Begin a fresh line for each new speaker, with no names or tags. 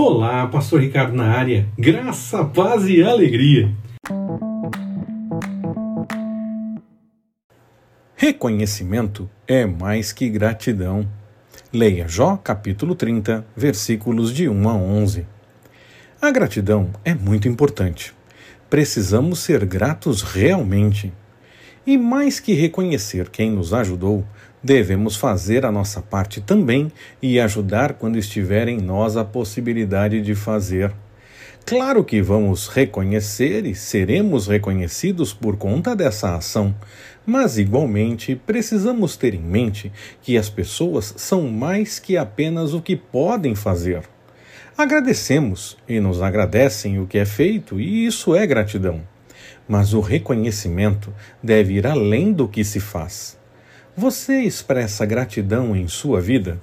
Olá, Pastor Ricardo na área. Graça, paz e alegria.
Reconhecimento é mais que gratidão. Leia Jó capítulo 30, versículos de 1 a 11. A gratidão é muito importante. Precisamos ser gratos realmente. E mais que reconhecer quem nos ajudou, devemos fazer a nossa parte também e ajudar quando estiver em nós a possibilidade de fazer. Claro que vamos reconhecer e seremos reconhecidos por conta dessa ação, mas igualmente precisamos ter em mente que as pessoas são mais que apenas o que podem fazer. Agradecemos e nos agradecem o que é feito, e isso é gratidão. Mas o reconhecimento deve ir além do que se faz. Você expressa gratidão em sua vida?